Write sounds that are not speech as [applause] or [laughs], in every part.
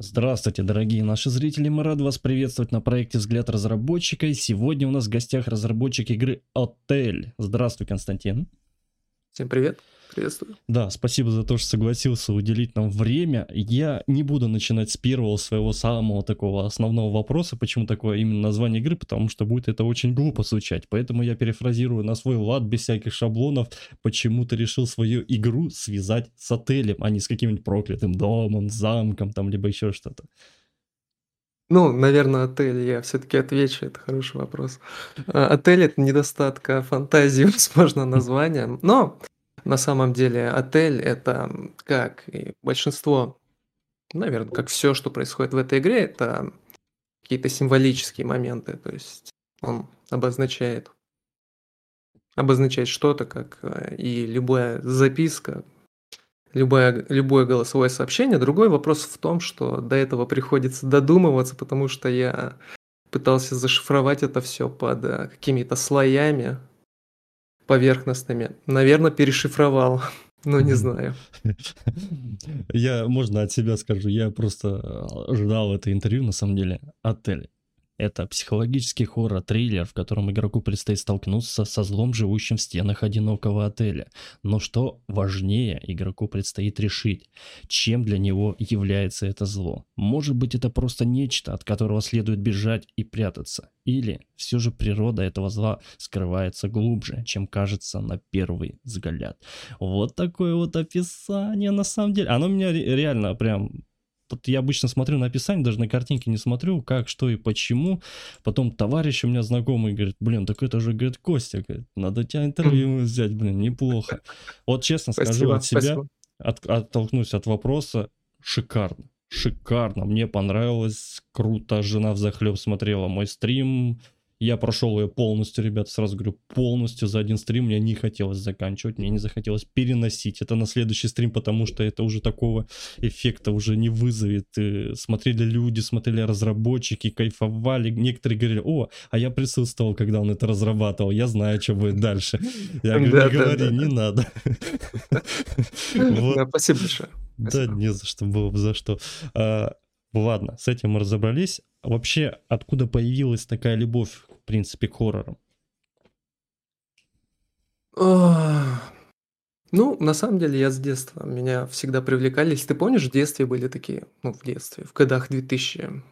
Здравствуйте, дорогие наши зрители, мы рады вас приветствовать на проекте «Взгляд разработчика». И сегодня у нас в гостях разработчик игры «Отель». Здравствуй, Константин. Всем привет. Приветствую. Да, спасибо за то, что согласился уделить нам время. Я не буду начинать с первого своего самого такого основного вопроса, почему такое именно название игры, потому что будет это очень глупо звучать. Поэтому я перефразирую на свой лад, без всяких шаблонов, почему ты решил свою игру связать с отелем, а не с каким-нибудь проклятым домом, замком, там, либо еще что-то. Ну, наверное, отель, я все-таки отвечу, это хороший вопрос. А, отель это недостатка фантазии, возможно, [laughs] название. Но на самом деле отель это, как и большинство, наверное, как все, что происходит в этой игре, это какие-то символические моменты. То есть он обозначает обозначает что-то, как э, и любая записка, любое, любое голосовое сообщение. Другой вопрос в том, что до этого приходится додумываться, потому что я пытался зашифровать это все под э, какими-то слоями, поверхностными. Наверное, перешифровал. [laughs] Ну, не знаю. Я, можно от себя скажу, я просто э, ждал это интервью, на самом деле, отель. Это психологический хоррор-триллер, в котором игроку предстоит столкнуться со злом, живущим в стенах одинокого отеля. Но что важнее, игроку предстоит решить, чем для него является это зло. Может быть это просто нечто, от которого следует бежать и прятаться. Или все же природа этого зла скрывается глубже, чем кажется на первый взгляд. Вот такое вот описание на самом деле. Оно меня реально прям Тут я обычно смотрю на описание, даже на картинке не смотрю, как, что и почему. Потом товарищ у меня знакомый говорит, блин, так это же, говорит, Костя, говорит, надо тебя интервью взять, блин, неплохо. Вот честно спасибо, скажу от себя, от, оттолкнусь от вопроса, шикарно. Шикарно, мне понравилось, круто, жена в захлеб смотрела мой стрим, я прошел ее полностью, ребята, сразу говорю, полностью за один стрим. Мне не хотелось заканчивать, мне не захотелось переносить это на следующий стрим, потому что это уже такого эффекта уже не вызовет. И смотрели люди, смотрели разработчики, кайфовали. Некоторые говорили, о, а я присутствовал, когда он это разрабатывал, я знаю, что будет дальше. Я говорю, не говори, не надо. Спасибо большое. Да, не за что, было бы за что. А, ладно, с этим мы разобрались. Вообще, откуда появилась такая любовь, в принципе, к хоррорам? Ну, на самом деле, я с детства, меня всегда привлекали. Если ты помнишь, в детстве были такие, ну, в детстве, в годах 2006,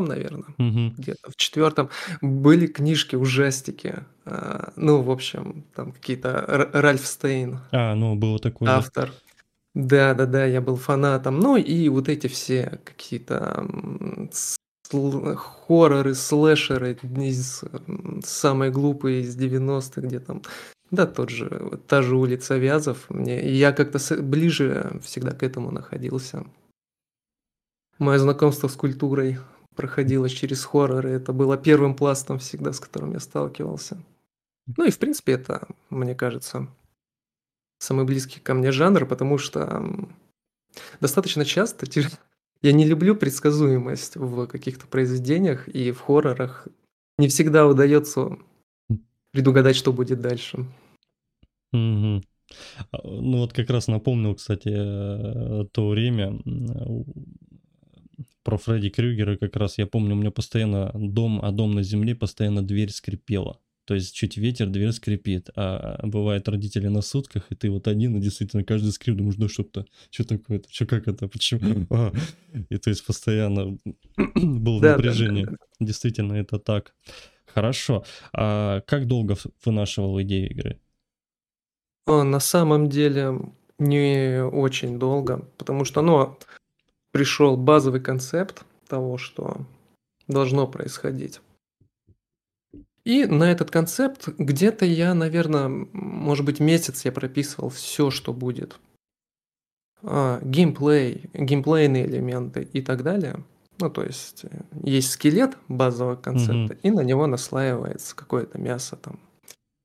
наверное, Угу. где-то в четвертом, были книжки, ужастики. А, Ну, в общем, там какие-то Ральф Стейн, А, ну, было такое, да. автор. Да-да-да, я был фанатом. Ну и вот эти все какие-то сл- хорроры, слэшеры из самые глупые из 90-х, где там, да, тот же, та же улица Вязов. Мне, я как-то ближе всегда к этому находился. Мое знакомство с культурой проходило через хорроры. Это было первым пластом всегда, с которым я сталкивался. Ну и, в принципе, это, мне кажется, самый близкий ко мне жанр, потому что достаточно часто я не люблю предсказуемость в каких-то произведениях и в хоррорах. Не всегда удается предугадать, что будет дальше. Угу. Ну вот как раз напомнил, кстати, э, то время про Фредди Крюгера как раз я помню, у меня постоянно дом, а дом на земле постоянно дверь скрипела. То есть чуть ветер, дверь скрипит. А бывает родители на сутках, и ты вот один, и действительно каждый скрип думаешь, ну что-то, что такое-то, что как это, почему? А, и то есть постоянно [clears throat] было да, напряжение. Да, да, да. Действительно, это так. Хорошо. А как долго вынашивал идею игры? На самом деле не очень долго, потому что, ну, пришел базовый концепт того, что должно происходить. И на этот концепт где-то я, наверное, может быть, месяц я прописывал все, что будет. А, геймплей, геймплейные элементы и так далее. Ну, то есть э, есть скелет базового концепта, mm-hmm. и на него наслаивается какое-то мясо там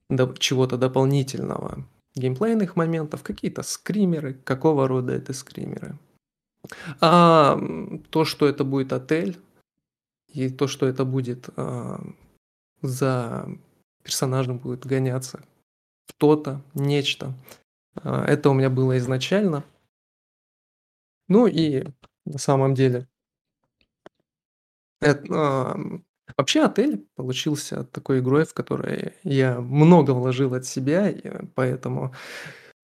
до, чего-то дополнительного. Геймплейных моментов, какие-то скримеры, какого рода это скримеры. А то, что это будет отель, и то, что это будет а, за персонажем будет гоняться кто-то, нечто. А, это у меня было изначально. Ну и на самом деле. Эт ам, вообще "Отель" получился такой игрой, в которой я много вложил от себя, и поэтому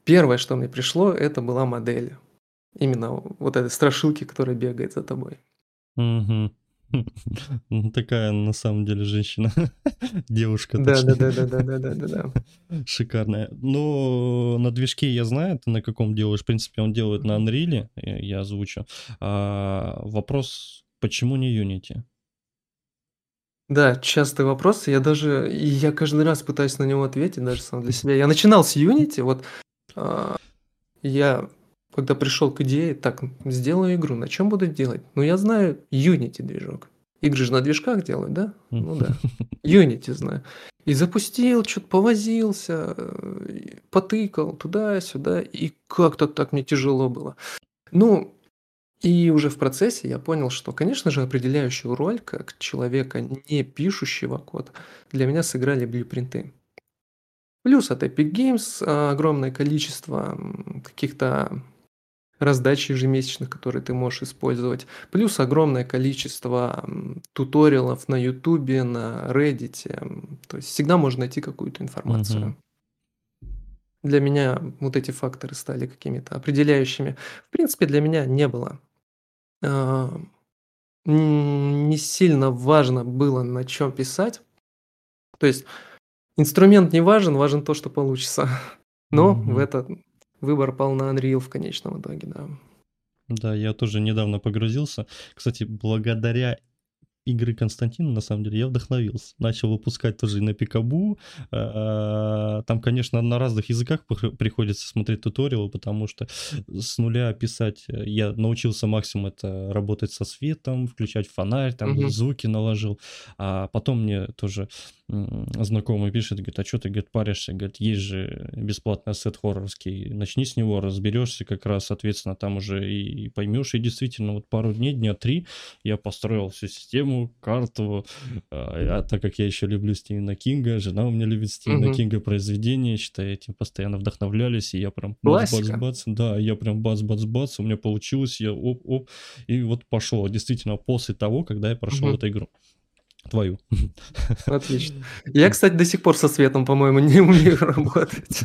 первое, что мне пришло, это была модель. Именно вот этой страшилки, которая бегает за тобой. Мгм. Ну, такая на самом деле женщина, [laughs] девушка Да да да да да да да да да. Шикарная. Но на движке я знаю, ты на каком делаешь. В принципе, он делает на Мгм. "Анриле", я озвучу. А, вопрос, почему не Unity? Да, частый вопрос. Я даже я каждый раз пытаюсь на него ответить, даже сам для себя. Я начинал с Unity, вот, а, я когда пришел к идее: "Так, сделаю игру, на чем буду делать?" Ну, я знаю Unity движок. Игры же на движках делают, да? Ну да. [laughs] Unity знаю. И запустил, чё-то повозился, э, потыкал туда-сюда, и как-то так мне тяжело было. Ну, и уже в процессе я понял, что, конечно же, определяющую роль, как человека, не пишущего код, для меня сыграли блюпринты. Плюс от Epic Games, огромное количество, каких-то раздач ежемесячных, которые ты можешь использовать. Плюс огромное количество, туториалов на "Ютубе", на. М, то есть всегда можно найти какую-то информацию. Для меня вот эти факторы стали какими-то определяющими. В принципе, для меня не было, а, не сильно важно было, на чём писать. То есть инструмент не важен, важен то, что получится. [laughs] Но в Мгм. Выбор пал на Unreal в конечном итоге, да. Да, я тоже недавно погрузился. Кстати, благодаря игры Константина, на самом деле, я вдохновился. Начал выпускать тоже и на Пикабу. А, там, конечно, на разных языках пр приходится смотреть туториалы, потому что с нуля писать э, я научился максимум это работать со светом, включать фонарь, там Мгм. звуки наложил. А потом мне тоже, знакомый пишет, говорит: "А чё ты, говорит, паришься? Говорит, есть же бесплатный ассет хоррорский, начни с него, разберёшься как раз, соответственно, там уже и поймёшь". И действительно, вот пару дней, дня 3 я построил всю систему, карту. А, так как я ещё люблю Стивена Кинга, жена у меня любит Стивена Мгм. Кинга произведения, считай, этим постоянно вдохновлялись, и я прям бац-бац-бац, да, я прям бац-бац-бац, у меня получилось, я оп-оп, и вот пошло. Действительно, после того, когда я прошёл Мгм. эту игру. Твою. Отлично. [laughs] Я, кстати, до сих пор со светом, по-моему, не умею работать.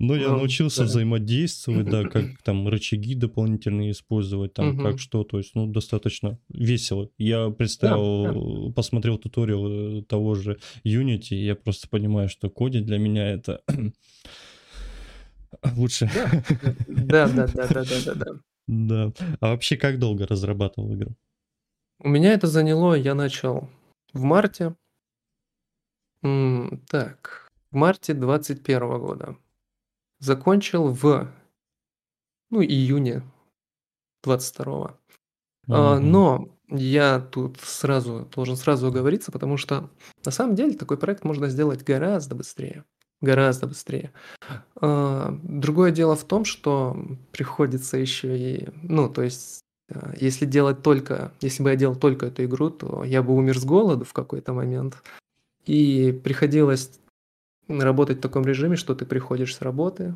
Но я Ну научился взаимодействовать, да, как [laughs] там рычаги дополнительные использовать, там как что, то есть, ну, достаточно весело. Я представил, посмотрел туториал, э, того же Unity, я просто понимаю, что кодить для меня это [clears throat] лучше. Да, да, да, да, да, да. Да. [laughs] А вообще, как долго разрабатывал игру? У меня это заняло я начал в марте. М, так, в марте 21 года. Закончил в ну, июне 22. А, Мгм. но я тут сразу должен сразу оговориться, потому что на самом деле такой проект можно сделать гораздо быстрее, гораздо быстрее. А, другое дело в том, что приходится ещё и, ну, то есть, если делать только если бы я делал только эту игру, то я бы умер с голоду в какой-то момент. И приходилось, работать в таком режиме, что ты приходишь с работы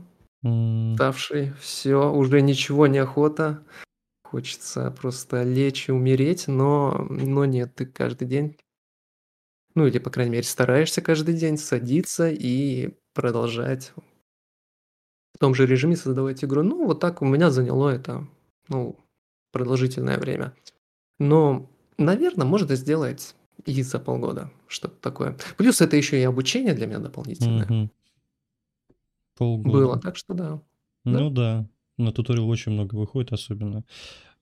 уставший, всё, уже ничего не охота, хочется просто лечь и умереть, но но нет, ты каждый день ну, или, по крайней мере, стараешься каждый день садиться и продолжать в том же режиме создавать игру. Ну, вот так у меня заняло это, ну, продолжительное время. Но, наверно, можно сделать и за полгода что-то такое. Плюс это ещё и обучение для меня дополнительное. Было, Полгода. так что да. Да. Ну да, на туториал очень много выходит, особенно.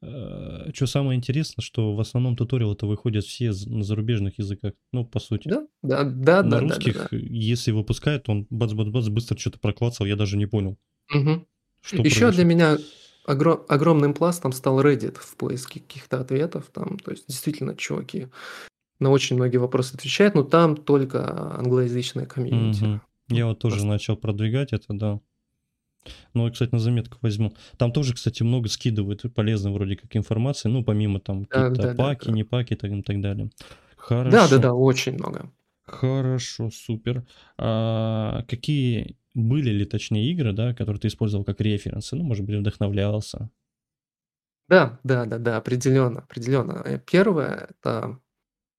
Э, чё самое интересное, что в основном туториалы-то выходят все на зарубежных языках, ну, по сути. Да, да, да На да да да да. русских, если выпускают, он бац-бац-бац, быстро чё-то проклацал, я даже не понял Мгм. что для произошло. меня огро огромным пластом стал Reddit в поиске каких-то ответов. Там, то есть, действительно, чуваки на очень многие вопросы отвечают, но там только англоязычное комьюнити. Ну, Я вот тоже просто начал продвигать это, да. Ну и, кстати, на заметку возьму. Там тоже, кстати, много скидывают полезной вроде как информации, ну, помимо там Да какие-то да да паки, да. не паки там и так далее. Хорошо. очень много. Хорошо, супер. А какие были ли, точнее, игры, да, которые ты использовал как референсы? Ну, может быть, вдохновлялся? Да, да-да-да, определенно, определенно. Э, первое- это,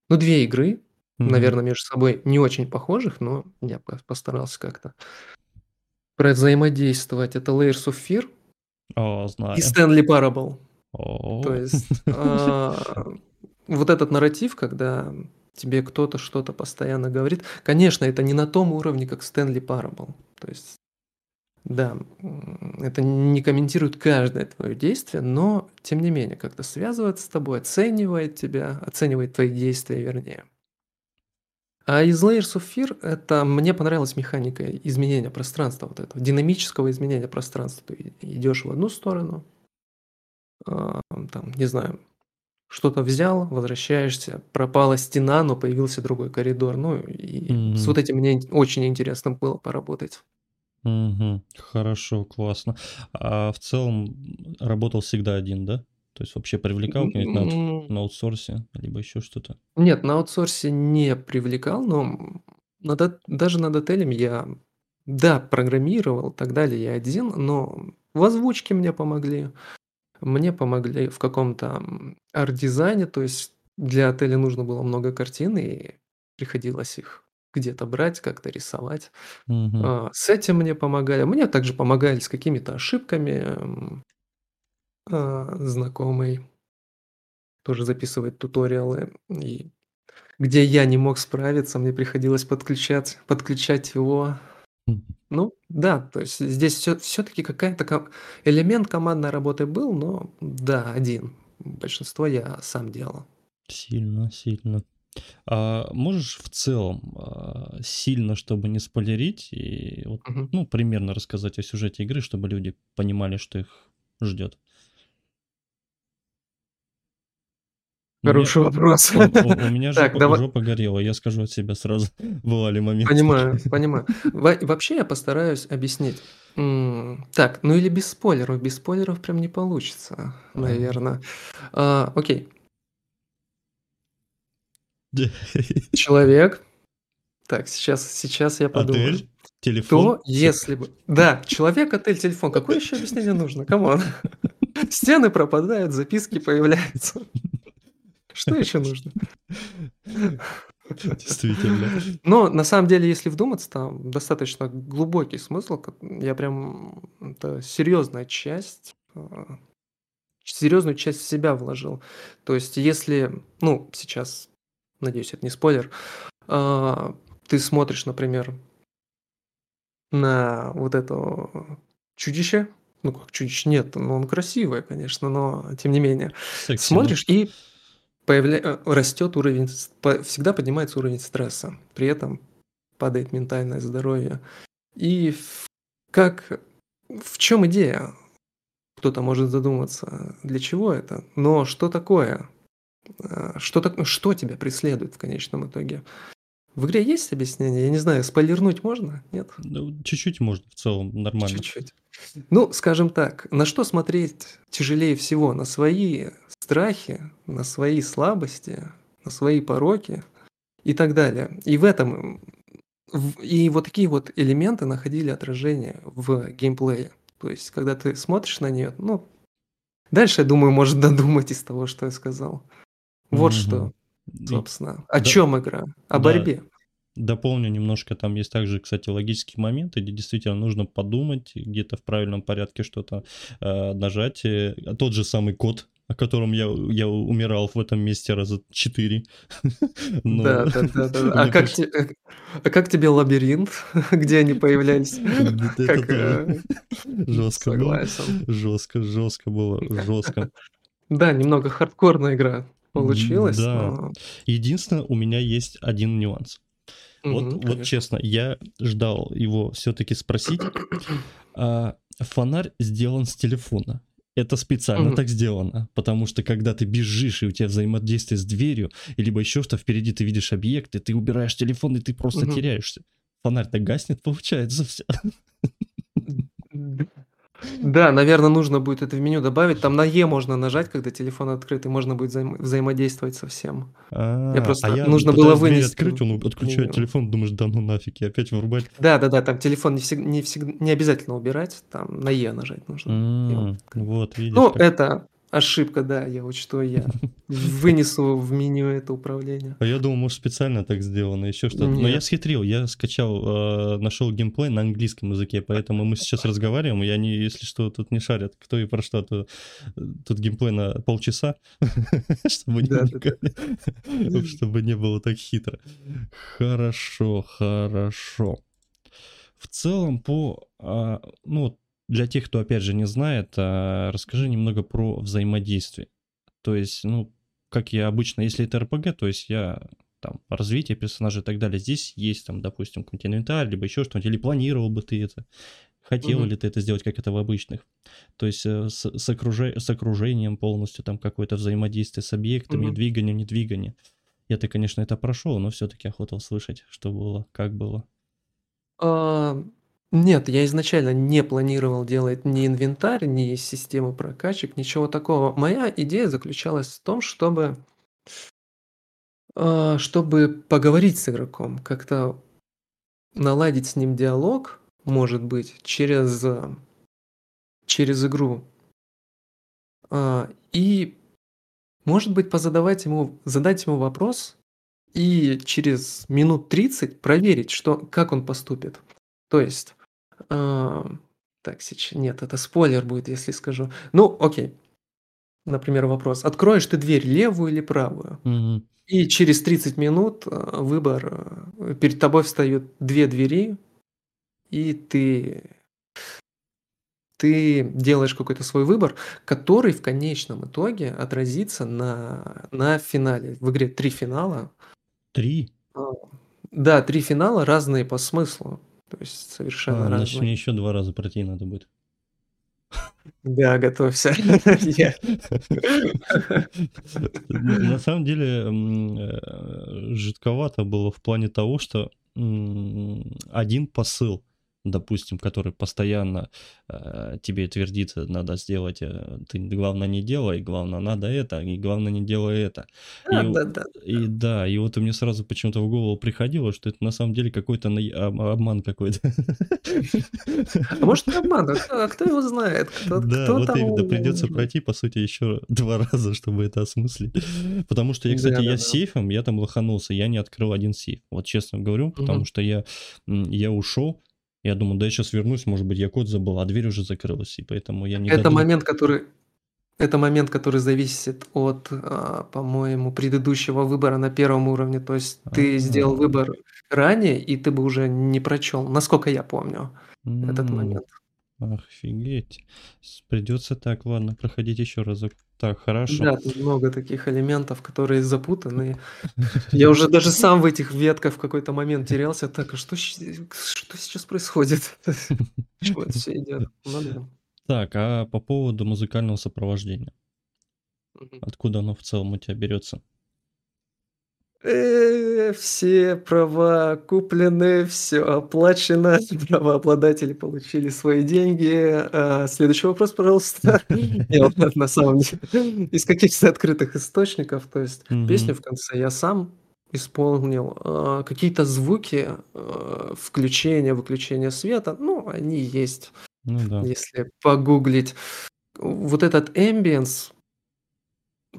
ну, 2 игры, Мгм. наверно, между собой не очень похожих, но я по постарался как-то провзаимодействовать. Это Layers of Fear О, и знаю. Stanley Parable. То О. есть, [laughs] а, вот этот нарратив, когда тебе кто-то что-то постоянно говорит. Конечно, это не на том уровне, как Stanley Parable. То есть, да, это не комментирует каждое твое действие, но тем не менее как-то связывается с тобой, оценивает тебя, оценивает твои действия, вернее. А из Layers of Fear это мне понравилась механика изменения пространства вот этого, динамического изменения пространства. Ты идешь в одну сторону, а, там, не знаю, что-то взял, возвращаешься, пропала стена, но появился другой коридор. Ну, и с Мгм. вот этим мне очень интересно было поработать. Мгм. Хорошо, классно. А в целом, работал всегда один, да? То есть вообще привлекал где-нибудь на на аутсорсе либо еще что-то? Нет, на аутсорсе не привлекал, но, над даже над отелем я, да, программировал, так далее, я один, но в озвучке мне помогли. Мне помогли в каком-то, арт-дизайне, то есть для отеля нужно было много картин, и приходилось их где-то брать, как-то рисовать. А, с этим мне помогали. Мне также помогали с какими-то ошибками, а, знакомый. Тоже записывает туториалы, и где я не мог справиться, мне приходилось подключать подключать его. Ну да, то есть здесь всё всё-таки какая-то ко элемент командной работы был, но да, один. Большинство я сам делал. Сильно сильно. А можешь в целом, а, сильно, чтобы не спойлерить, и вот, Мгм. ну, примерно рассказать о сюжете игры, чтобы люди понимали, что их ждет? У меня Хороший вопрос. [laughs] у у у меня Так, жопа дава жопа горела, я скажу от себя сразу. [laughs] Бывали моменты Понимаю, [laughs] понимаю. Во вообще я постараюсь объяснить. М, так, ну или без спойлеров. Без спойлеров прям не получится, А. наверно. А, окей. Человек. Так, сейчас сейчас я подумаю. Отель, телефон, То, если бы Да, человек, отель, телефон. Какое еще объяснение нужно? Come on. Стены пропадают, записки появляются. Что еще нужно? [laughs] Действительно. Но на самом деле, если вдуматься, там достаточно глубокий смысл. Я прям это серьезная часть, а, серьезную часть себя вложил. То есть, если, ну, сейчас, надеюсь, это не спойлер, а, ты смотришь, например на вот это чудище. Ну как чудище, нет, ну он красивое, конечно, но тем не менее. Секси. Смотришь, и появля э, растет уровень всегда поднимается уровень стресса. При этом падает ментальное здоровье. И как в чём идея? Кто-то может задуматься, для чего это? Но что такое? А, что так что тебя преследует в конечном итоге? В игре есть объяснение? Я не знаю, спойлернуть можно? Нет? Ну, чуть-чуть можно, в целом нормально. Чуть-чуть. Ну, скажем так, на что смотреть тяжелее всего? На свои страхи, на свои слабости, на свои пороки и так далее. И в этом, и вот такие вот элементы находили отражение в геймплее. То есть, когда ты смотришь на неё, ну, дальше, я думаю, можно додумать из того, что я сказал. Вот что, Мгм. И собственно. О да чём игра? О да, борьбе. дополню немножко, там есть также, кстати, логические моменты, где действительно нужно подумать, где-то в правильном порядке что-то, а, нажать. Э, тот же самый код, о котором я я умирал в этом месте раза 4, [laughs] но Да да да да. [laughs] А как те э, а как тебе лабиринт, [laughs] где они появлялись? Как, э, жестко было, жестко жестко было, жестко. Да, немного хардкорная игра М, получилась, да. но Единственное, у меня есть 1 нюанс. Вот Мгм, вот конечно. честно, я ждал его всё-таки спросить. А, фонарь сделан с телефона. Это специально Мгм. так сделано, потому что когда ты бежишь, и у тебя взаимодействие с дверью, либо еще что, впереди ты видишь объекты, ты убираешь телефон, и ты просто Мгм. теряешься. Фонарь-то гаснет, получается, всё. Да, наверно, нужно будет это в меню добавить. Там на "Е" можно нажать, когда телефон открыт, и можно будет взаимо взаимодействовать со всем. Я А, а просто я нужно было вынести открыть, он отключает телефон, думаешь: "Да ну нафиг". И опять врубать. Да-да-да, там телефон не всег не всег не обязательно убирать, там на "Е" нажать нужно. Вот видишь Ну, как. это ошибка, да, я учту, я вынесу в меню это управление. А я думал, может, специально так сделано, еще что-то. Но я схитрил, я скачал, э, нашел геймплей на английском языке, поэтому мы сейчас разговариваем, и они, если что, тут не шарят, кто и про что, то э, тут геймплей на полчаса, [laughs] чтобы не, Да-да-да. чтобы не было так хитро. Хорошо, хорошо. В целом, по, а, ну, вот для тех, кто, опять же, не знает, а, расскажи немного про взаимодействие. То есть, ну, как я обычно, если это РПГ, то есть я там развитие персонажа и так далее. Здесь есть там, допустим, какой-нибудь инвентарь, либо еще что-нибудь, или планировал бы ты это, хотел Мгм. ли ты это сделать, как это в обычных. То есть э, с, с, окружи- с окружением полностью, там какое-то взаимодействие с объектами, Мгм. двигание, не двигание. Я-то, конечно, это прошел, но все-таки охота услышать, что было, как было. А, нет, я изначально не планировал делать ни инвентарь, ни систему прокачек, ничего такого. Моя идея заключалась в том, чтобы а, чтобы поговорить с игроком, как-то наладить с ним диалог, может быть, через, через игру. А, и, может быть, позадавать ему, задать ему вопрос и через минут 30 проверить, что, как он поступит. То есть, так, сейчас, нет, это спойлер будет, если скажу. Ну, окей. Например, вопрос. Откроешь ты дверь левую или правую? Мгм. И через 30 минут а, выбор, а, перед тобой встают две двери, и ты, ты делаешь какой-то свой выбор, который в конечном итоге отразится на, на финале. В игре три финала. Три? А, Да, три финала разные по смыслу. То есть А, совершенно значит, мне разные. еще два раза пройти надо будет. Да, готовься. [laughs] На самом деле э, жидковато было в плане того, что один посыл, допустим, который постоянно э, тебе твердит, надо сделать, э, ты главное не делай, главное надо это, и главное не делай это. Да, И да, да. И да, и вот мне сразу почему-то в голову приходило, что это на самом деле какой-то наи- об- обман какой-то. [laughs] А может и обман, а кто, а кто его знает? Кто, Да, кто вот там... именно, придется пройти, по сути, еще два [laughs] раза, чтобы это осмыслить. Потому что я, кстати, да, я да. с сейфом, я там лоханулся, я не открыл один сейф. Вот честно говорю, потому Мгм. что я, я ушел, я думал, да я сейчас вернусь, может быть, я код забыл, а дверь уже закрылась, и поэтому я не Это додум- момент, который... Это момент, который зависит от, а, по-моему, предыдущего выбора на первом уровне. То есть ты сделал А. выбор ранее, и ты бы уже не прочел, насколько я помню, этот М, момент. Офигеть. Придется так, ладно, проходить еще разок. Так, хорошо. Да, тут много таких элементов, которые запутаны. [laughs] Я уже даже сам в этих ветках в какой-то момент терялся. Так, а что, что сейчас происходит? [laughs] Почему это все идет? Ну. Так, а по поводу музыкального сопровождения, откуда оно в целом у тебя берется? Э, Все права куплены, все оплачено, [laughs] правообладатели получили свои деньги. А, Следующий вопрос, пожалуйста. [laughs] На самом деле, из каких-то открытых источников. То есть Мгм. песню в конце я сам исполнил. А, Какие-то звуки, а, включения, выключения света, ну, они есть, Ну да. если погуглить. Вот этот эмбиенс,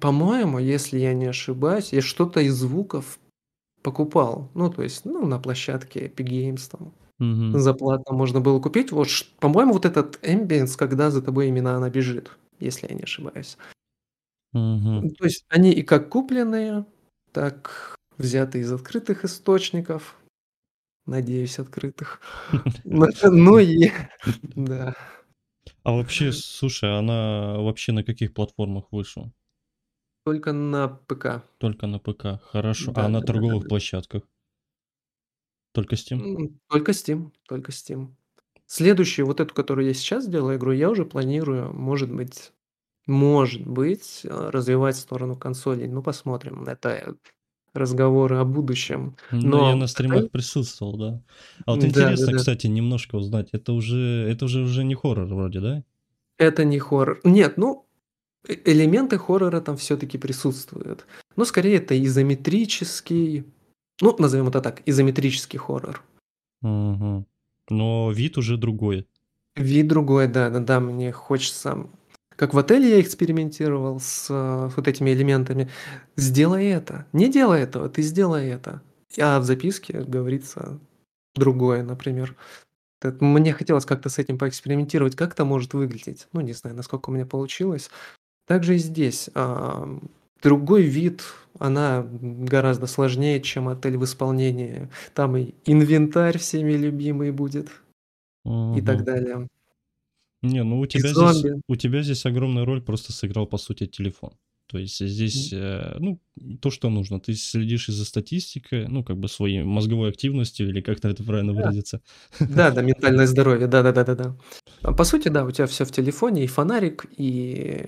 по-моему, если я не ошибаюсь, я что-то из звуков покупал. Ну, то есть, ну, на площадке Epic Games там Мгм. за платно можно было купить. Вот, по-моему, вот этот эмбиенс, когда за тобой именно она бежит, если я не ошибаюсь. Мгм. То есть они и как купленные, так взяты из открытых источников. Надеюсь, открытых. Ну и да. А вообще, слушай, она вообще на каких платформах вышла? Только на ПК. Только на ПК. Хорошо. Да, А на да, торговых да. площадках? Только Steam? Только Steam, только Steam. Следующую, вот эту, которую я сейчас делаю игру, я уже планирую, может быть, может быть, э, развивать в сторону консолей. Ну, посмотрим. Это разговоры о будущем. Ну, я Но на стримах присутствовал, да. А вот интересно, да, да. кстати, немножко узнать. Это уже, это уже уже не хоррор вроде, да? Это не хоррор. Нет, ну, элементы хоррора там все-таки присутствуют. Но скорее это изометрический, ну, назовем это так, изометрический хоррор. Мгм. Но вид уже другой. Вид другой, да, да, да, мне хочется как в отеле я экспериментировал с э, вот этими элементами. Сделай это. Не делай этого, ты сделай это. А в записке говорится другое, например. Мне хотелось как-то с этим поэкспериментировать, как это может выглядеть. Ну, не знаю, насколько у меня получилось. Также и здесь. А, другой вид, она гораздо сложнее, чем отель в исполнении. Там и инвентарь всеми любимый будет и так далее. Не, ну у тебя здесь, у тебя здесь огромная роль просто сыграл, по сути, телефон. То есть здесь, э, ну, то, что нужно. Ты следишь из за статистикой, ну, как бы своей мозговой активностью, или как-то это правильно Да. выразиться. Да, да, [laughs] ментальное здоровье, да-да-да-да-да. По сути, да, у тебя все в телефоне, и фонарик, и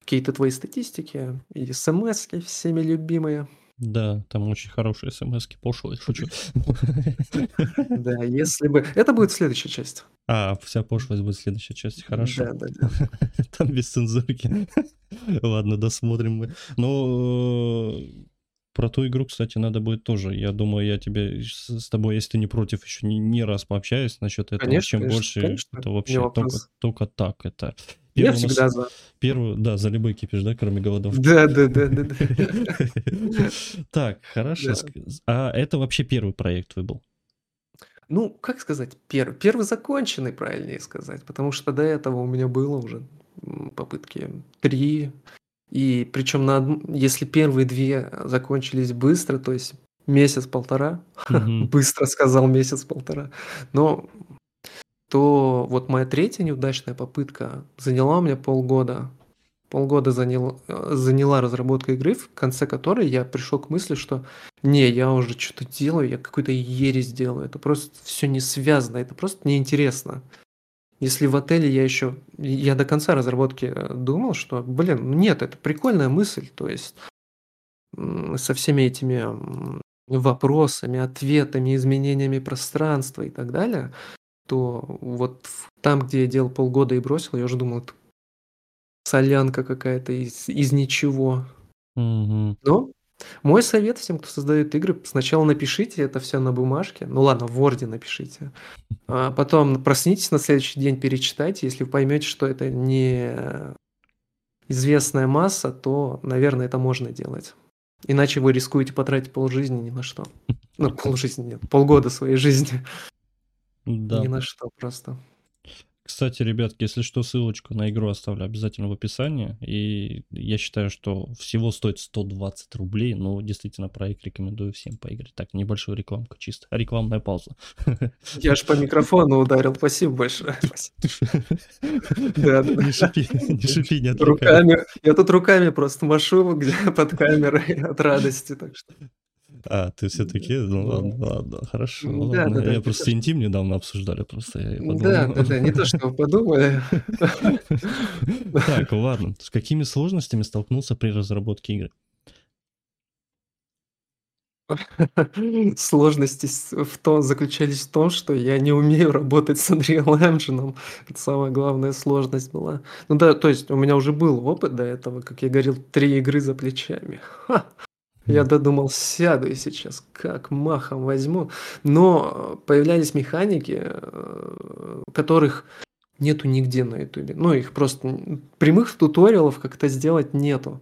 какие-то твои статистики, и смс всеми любимые. Да, там очень хорошие смс-ки, пошлые, шучу. [laughs] Да, если бы... Это будет следующая часть. А, вся пошлость будет в следующей части, хорошо. Да, да, да. [laughs] Там без цензурки. [laughs] Ладно, досмотрим мы. Но э, про ту игру, кстати, надо будет тоже. Я думаю, я тебе с, тобой, если ты не против, еще не, не раз пообщаюсь насчет этого. Конечно, Чем конечно, больше, конечно, это вообще только, только так. Это Я первый, нас- всегда за. первый, да, за любой кипиш, да, кроме голодовки. Да, да, да, да, да. [laughs] Так, хорошо. А это вообще первый проект твой был? Ну, как сказать, первый, первый законченный, правильнее сказать, потому что до этого у меня было уже попытки три, и причем на одну- если первые две закончились быстро, то есть месяц-полтора, [laughs] быстро сказал месяц-полтора, но то вот моя третья неудачная попытка заняла у меня полгода. Полгода занял, э, заняла разработка игры, в конце которой я пришел к мысли, что не, я уже что-то делаю, я какую-то ересь делаю, это просто все не связано, это просто неинтересно. Если в отеле я еще, я до конца разработки э, думал, что, блин, ну нет, это прикольная мысль, то есть со всеми этими вопросами, ответами, изменениями пространства и так далее, то вот там, где я делал полгода и бросил, я уже думал, это солянка какая-то из, из ничего. Мгм. Но мой совет всем, кто создает игры, сначала напишите это все на бумажке, ну ладно, в Word напишите, [laughs] а потом проснитесь на следующий день, перечитайте, если вы поймете, что это не известная масса, то, наверное, это можно делать. Иначе вы рискуете потратить полжизни ни на что. Ну, [laughs] полжизни нет, полгода своей жизни Да. ни на что просто. Кстати, ребятки, если что, ссылочку на игру оставлю обязательно в описании. И я считаю, что всего стоит 120 рублей. Ну, действительно, проект рекомендую всем поиграть. Так, небольшую рекламку чисто. Рекламная пауза. [laughs] Я ж по микрофону ударил, спасибо большое. [laughs] Не шипи, не шипи, не отвлекай. Руками, я тут руками просто машу где [laughs] под камерой от радости, так что. А, ты все-таки? Ну Да. ладно, ладно, хорошо. Да, ладно. да, да, Я просто интим недавно обсуждали, просто я подумал. Да, да, да, не то, что вы подумали. Так, ладно. С какими сложностями столкнулся при разработке игры? Сложности в том, заключались в том, что я не умею работать с Unreal Engine. Это самая главная сложность была. Ну да, то есть у меня уже был опыт до этого, как я говорил, три игры за плечами. Ха! Я додумал, сяду и сейчас как махом возьму. Но появлялись механики, э, которых нету нигде на ютубе. Ну, их просто прямых туториалов, как это сделать, нету.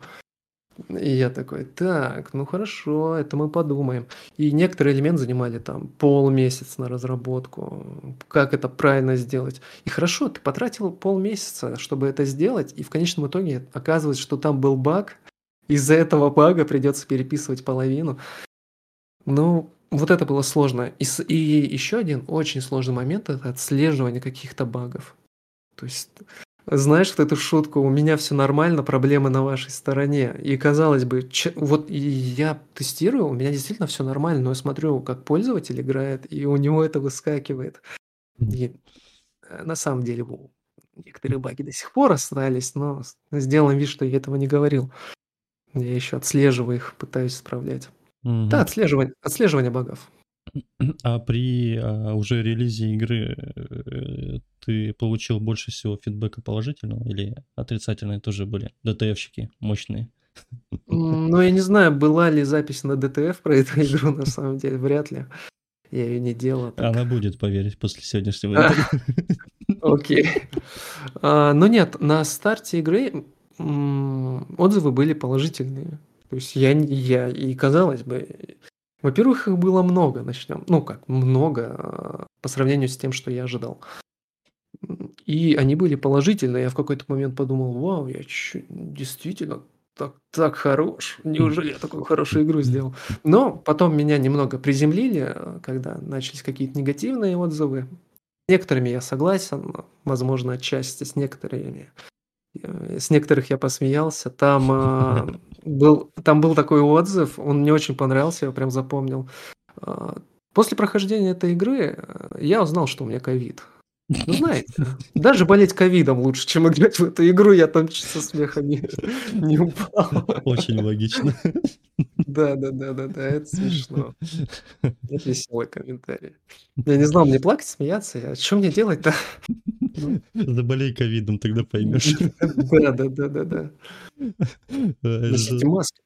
И я такой, так, ну хорошо, это мы подумаем. И некоторые элементы занимали там полмесяца на разработку, как это правильно сделать. И хорошо, ты потратил полмесяца, чтобы это сделать, и в конечном итоге оказывается, что там был баг, из-за этого бага придется переписывать половину. Ну, вот это было сложно. И, и еще один очень сложный момент– это отслеживание каких-то багов. То есть, знаешь, вот эту шутку «у меня все нормально, проблемы на вашей стороне». И казалось бы, че- вот я тестирую, у меня действительно все нормально, но я смотрю, как пользователь играет, и у него это выскакивает. И э, на самом деле некоторые баги до сих пор остались, но сделаем вид, что я этого не говорил. Я еще отслеживаю их, пытаюсь исправлять. Мгм. Да, отслеживание, отслеживание багов. [clears throat] А при а, уже релизе игры э, ты получил больше всего фидбэка положительного или отрицательные тоже были? ДТФщики мощные. Ну, я не знаю, была ли запись на ДТФ про эту игру, на самом деле, вряд ли. Я ее не делал. так. Она будет, поверить, после сегодняшнего. [laughs] Окей. А, но нет, на старте игры отзывы были положительные. То есть я, я и казалось бы, во-первых, их было много, начнем. Ну как, много а, по сравнению с тем, что я ожидал. И они были положительные. Я в какой-то момент подумал, вау, я чё, действительно так, так хорош. Неужели я такую хорошую игру сделал? Но потом меня немного приземлили, когда начались какие-то негативные отзывы. С некоторыми я согласен, возможно, отчасти с некоторыми. Э, с некоторых я посмеялся. Там, э, [laughs] был, там был такой отзыв, он мне очень понравился, я прям запомнил. Э, после прохождения этой игры я узнал, что у меня ковид. Ну, знаете, даже болеть ковидом лучше, чем играть в эту игру, я там со смеха не, не упал. Очень логично. Да, да, да, да, да, это смешно. Это веселый комментарий. Я не знал, мне плакать, смеяться, а что мне делать-то? Заболей ковидом, тогда поймешь. Да, да, да, да, да. Носите маски,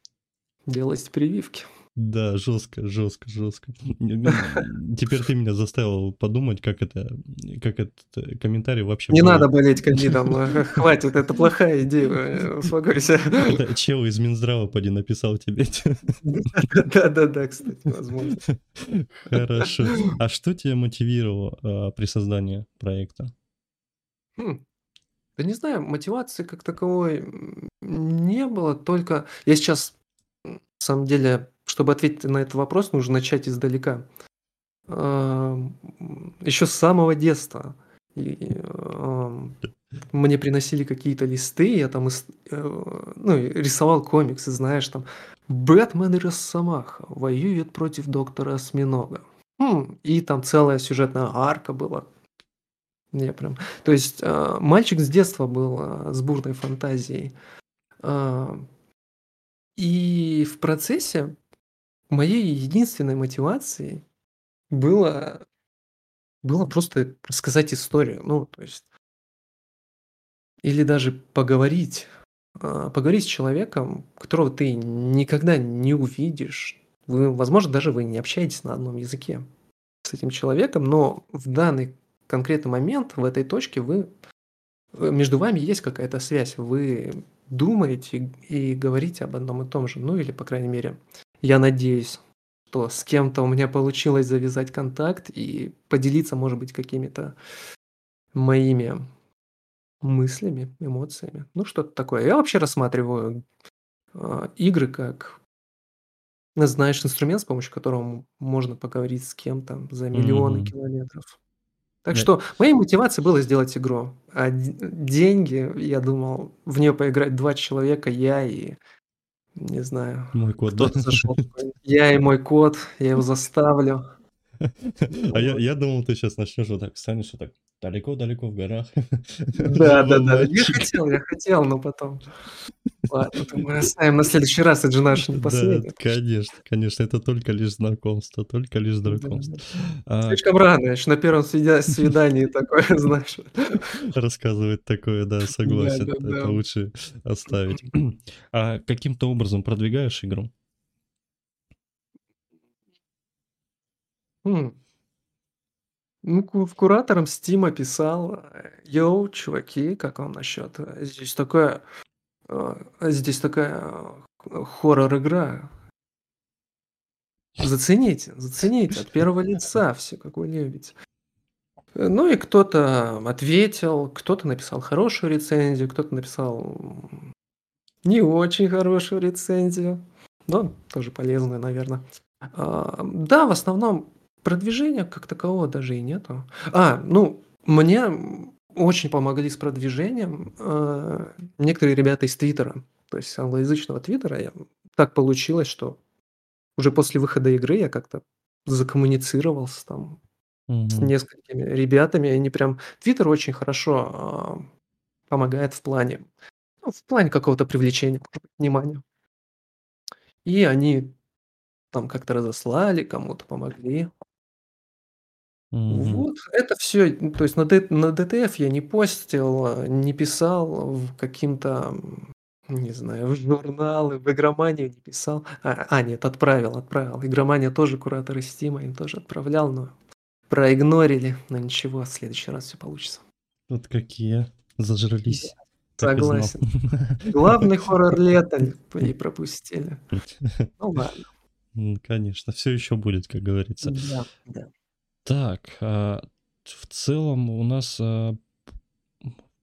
делайте прививки. Да, жестко, жестко, жестко. [laughs] Теперь ты меня заставил подумать, как это, как этот э, комментарий вообще. Не надо болеть ковидом, хватит, это плохая идея, успокойся. Это чел из Минздрава поди написал тебе. Да, да, да, кстати, возможно. Хорошо. А что тебя мотивировало а, при создании проекта? Хм. Да не знаю, мотивации как таковой не было, только я сейчас на самом деле чтобы ответить на этот вопрос, нужно начать издалека. Еще с самого детства. мне приносили какие-то листы, я там э, ну, рисовал комиксы, знаешь, там Бэтмен и Росомаха воюют против доктора Осьминога. Хм, и там целая сюжетная арка была. Я прям... То есть э, мальчик с детства был э, с бурной фантазией. И в процессе Моей единственной мотивацией было было просто рассказать историю. Ну, то есть или даже поговорить, а, поговорить с человеком, которого ты никогда не увидишь. Вы, возможно, даже вы не общаетесь на одном языке с этим человеком, но в данный конкретный момент, в этой точке, вы э, между вами есть какая-то связь. Вы думаете и говорите об одном и том же. Ну, или, по крайней мере, я надеюсь, что с кем-то у меня получилось завязать контакт и поделиться, может быть, какими-то моими мыслями, эмоциями. Ну, что-то такое. Я вообще рассматриваю э, игры как, знаешь, инструмент, с помощью которого можно поговорить с кем-то за миллионы mm-hmm. километров. Так да. что моей мотивацией было сделать игру. А деньги, я думал, в нее поиграть два человека, я и не знаю. Мой кот, да? зашел. [laughs] Я и мой кот, я его заставлю. А я, я думал, ты сейчас начнешь вот так, станешь вот так далеко-далеко в горах. [laughs] Да, да, да. Я хотел, я хотел, но потом. Ладно, мы оставим на следующий раз, это же наш не последний. Да, конечно, конечно, это только лишь знакомство, только лишь знакомство. А... Слишком рано, еще на первом [laughs] свидании такое, [laughs] знаешь. Рассказывает такое, да, согласен, да, да, это да. лучше оставить. [clears throat] А каким-то образом продвигаешь игру? Ну, в кураторам "Стима" писал: "Йоу, чуваки, как вам насчет? Э, здесь такая, э, здесь такая, э, хоррор-игра. Зацените, зацените, от первого лица все, как вы любите". Ну и кто-то ответил, кто-то написал хорошую рецензию, кто-то написал не очень хорошую рецензию, но тоже полезную, наверно. А, да, в основном Продвижения как такового даже и нету. А, ну, мне очень помогли с продвижением э, некоторые ребята из Твиттера, то есть англоязычного Твиттера. Я, так получилось, что уже после выхода игры я как-то закоммуницировался там mm-hmm. с несколькими ребятами. Они прям... Твиттер очень хорошо э, помогает в плане, ну, в плане какого-то привлечения внимания. И они там как-то разослали, кому-то помогли. Мгм. Вот, это все, то есть на Д на ДТФ я не постил, не писал в каким-то, не знаю, в журналы, в игроманию не писал. А, а, нет, отправил, отправил. Игромания тоже кураторы "Стима", им тоже отправлял, но проигнорили. Но ничего, в следующий раз все получится. Вот какие зажрались. Согласен. Главный хоррор лета и пропустили. [laughs] Ну ладно. Конечно, все еще будет, как говорится. Да, да. Так, а, в целом у нас а,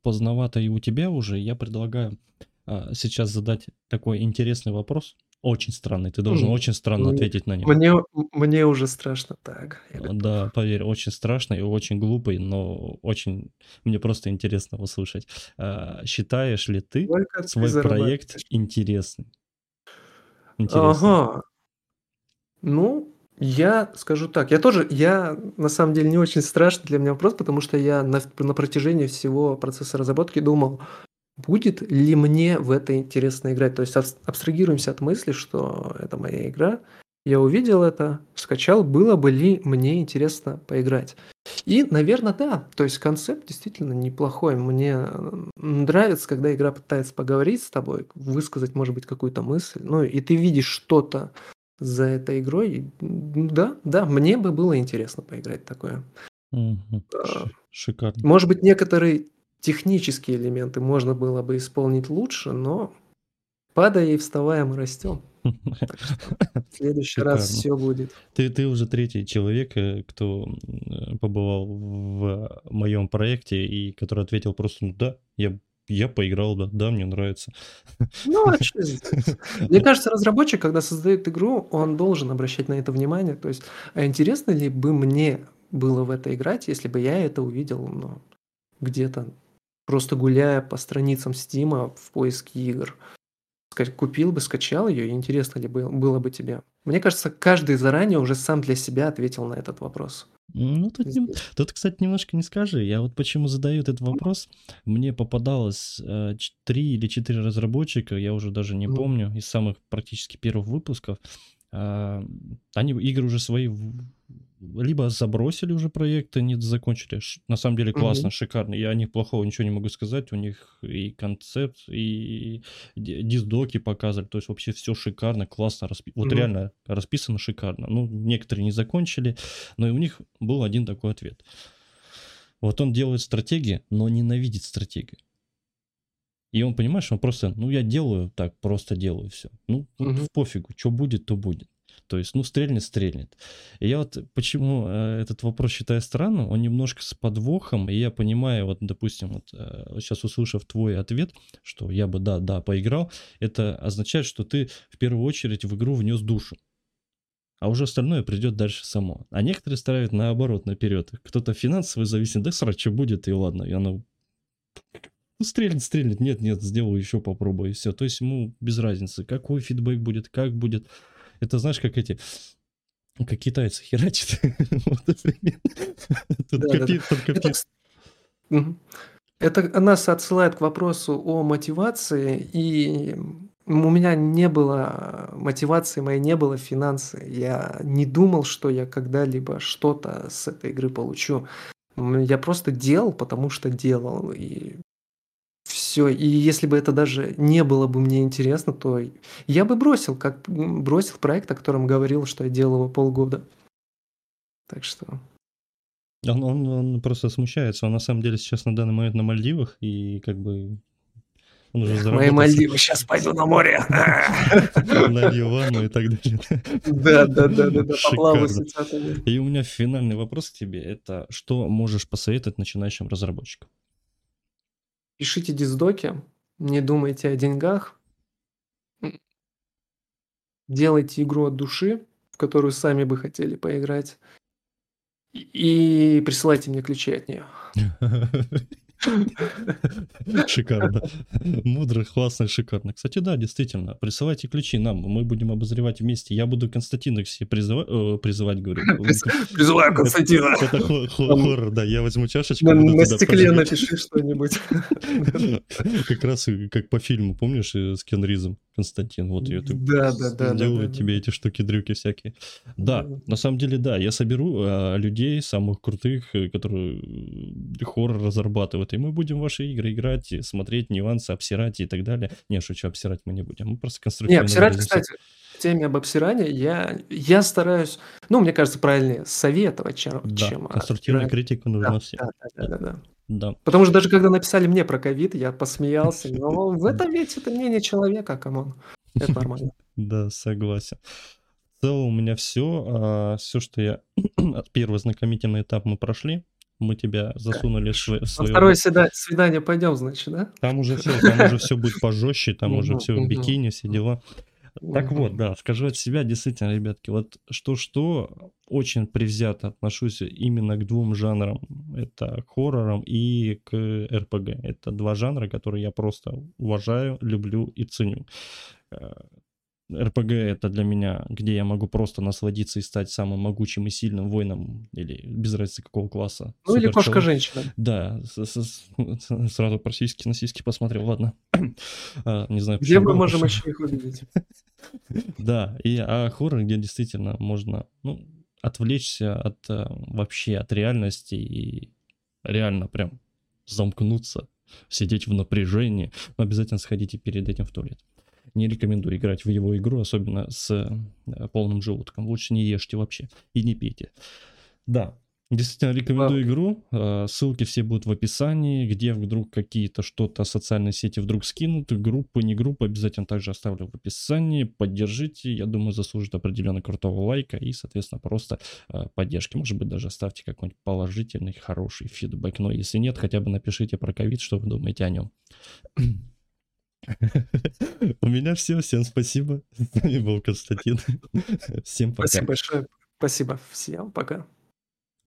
поздновато и у тебя уже. Я предлагаю а, сейчас задать такой интересный вопрос. Очень странный. Ты должен очень странно Мне, ответить на него. мне, мне уже страшно так. Да, поверь, очень страшный и очень глупый, но очень мне просто интересно услышать. Считаешь ли ты Сколько ты свой проект зарабатываешь? интересным? Интересным. Ага. Ну, я скажу так. Я тоже, я на самом деле не очень страшный для меня вопрос, потому что я на, на протяжении всего процесса разработки думал, будет ли мне в это интересно играть. То есть абс- абстрагируемся от мысли, что это моя игра. Я увидел это, скачал, было бы ли мне интересно поиграть. И, наверное, да. То есть концепт действительно неплохой. Мне нравится, когда игра пытается поговорить с тобой, высказать, может быть, какую-то мысль. Ну, и ты видишь что-то за этой игрой. Да, да, мне бы было интересно поиграть такое. А, Шикарно. Может быть, некоторые технические элементы можно было бы исполнить лучше, но падая и вставая мы растем. В следующий раз все будет. Ты, ты уже третий человек, э, кто м, побывал в моем проекте и который ответил просто, ну да, я, я поиграл, да, да, мне нравится. Ну, а? [laughs] Мне кажется, разработчик, когда создает игру, он должен обращать на это внимание. То есть, а интересно ли бы мне было в это играть, если бы я это увидел ну, где-то, просто гуляя по страницам Стима в поиске игр. Купил бы, скачал ее, и интересно ли бы- было бы тебе? Мне кажется, каждый заранее уже сам для себя ответил на этот вопрос. Ну, тут, Здесь. тут, кстати, немножко не скажи. Я вот почему задаю этот вопрос. Мне попадалось э, три или четыре разработчика, я уже даже не помню, из самых практически первых выпусков. А, Они игры уже свои либо забросили уже проекты, не закончили. На самом деле классно, Мгм. шикарно. Я о них плохого ничего не могу сказать. У них и концепт, и ди- диздоки показывали. То есть вообще все шикарно, классно. распи- Вот Мгм. реально расписано шикарно. Ну, некоторые не закончили, но и у них был один такой ответ. Вот он делает стратегии, но ненавидит стратегию. И он, понимаешь, он просто, ну, я делаю так, просто делаю все. Ну, Мгм. в пофигу, что будет, то будет. То есть, ну, стрельнет, стрельнет. И я вот почему э, этот вопрос считаю странным, он немножко с подвохом, и я понимаю, вот, допустим, вот э, сейчас услышав твой ответ, что я бы, да, да, поиграл, это означает, что ты в первую очередь в игру внес душу. А уже остальное придет дальше само. А некоторые ставят наоборот, наперед. Кто-то финансово зависит, да срать, что будет, и ладно. И оно ну, стрельнет, стрельнет, нет, нет, сделаю еще, попробую, и все. То есть ему без разницы, какой фидбэк будет, как будет. Это знаешь, как эти, как китайцы херачат. [laughs] Тут Да-да-да. копи- тут Это, копи- кс- Мгм. Это нас отсылает к вопросу о мотивации, и у меня не было мотивации, моей не было финансы. Я не думал, что я когда-либо что-то с этой игры получу. Я просто делал, потому что делал, и все. И если бы это даже не было бы мне интересно, то я бы бросил, как бросил проект, о котором говорил, что я делал его полгода. Так что... Он, он, он просто смущается. Он на самом деле сейчас на данный момент на Мальдивах, и как бы он уже Мои заработал Мальдивы, [laughs] сейчас пойду на море. [laughs] налью ванну и так далее. Да, да, да, да, да, поплаваю. И у меня финальный вопрос к тебе. Это что можешь посоветовать начинающим разработчикам? Пишите диздоки, не думайте о деньгах. Делайте игру от души, в которую сами бы хотели поиграть. И присылайте мне ключи от нее. [laughs] [laughs] Шикарно. Мудро, классно, шикарно. Кстати, да, действительно. Присылайте ключи нам, мы будем обозревать вместе. Я буду Константина себе призыва- э, призывать, говорю. [laughs] Призываю Константина. Это хоррор, да. Я возьму чашечку. На, стекле напиши что-нибудь. [laughs] Как раз и как по фильму, помнишь, э, с Кен Ризом, Константин, вот ее Да, да, да, да, делают да, тебе эти штуки-дрюки всякие. Да, на самом деле, да, я соберу а, людей самых крутых, э, которые э, хоррор разрабатывают, и мы будем в ваши игры играть, и смотреть нюансы, обсирать и так далее. Не, шучу, обсирать мы не будем, мы просто Не, конструктивно обсирать, выразимся. кстати, в теме об обсирании я, я стараюсь, ну, мне кажется, правильнее советовать, чем, Да, чем конструктивная обсирать. критика нужна Да, всем. да, да, да, да, да. Да. Потому что даже когда написали мне про ковид, я посмеялся. Но в этом ведь это мнение человека, come on. Это нормально. [laughs] Да, согласен. В целом у меня все. Все, что я... [clears throat] Первый знакомительный этап мы прошли. Мы тебя засунули в свое... Второе свида- свидание пойдем, значит, да? Там уже все, там уже все будет пожестче, там уже все в бикини, все дела. Так вот, Мгм. да, скажу от себя, действительно, ребятки, вот что-что, очень предвзято отношусь именно к двум жанрам. Это к хоррорам и к РПГ. Это два жанра, которые я просто уважаю, люблю и ценю. РПГ это для меня, где я могу просто насладиться и стать самым могучим и сильным воином, или без разницы какого класса. Ну или кошка-женщина. Да, с- с- с- [laughs] сразу про сиськи на сиськи посмотрел, ладно. [clears throat] А, Не знаю, Где мы можем еще их увидеть? [laughs] Да, и а хоррор, где действительно можно ну, отвлечься от э, вообще от реальности и реально прям замкнуться, сидеть в напряжении, но обязательно сходите перед этим в туалет. Не рекомендую играть в его игру, особенно с э, полным желудком. Лучше не ешьте вообще и не пейте. Да, действительно рекомендую игру. Э, Ссылки все будут в описании. Где вдруг какие-то что-то социальные сети вдруг скинут, группы, не группы, обязательно также оставлю в описании. Поддержите, я думаю, заслужит определенно крутого лайка и, соответственно, просто э, поддержки. Может быть, даже оставьте какой-нибудь положительный, хороший фидбэк. Но если нет, хотя бы напишите про ковид, что вы думаете о нем. [laughs] У меня все. Всем спасибо. [laughs] С вами был Константин. [laughs] Всем пока. Спасибо большое. Спасибо всем. Пока.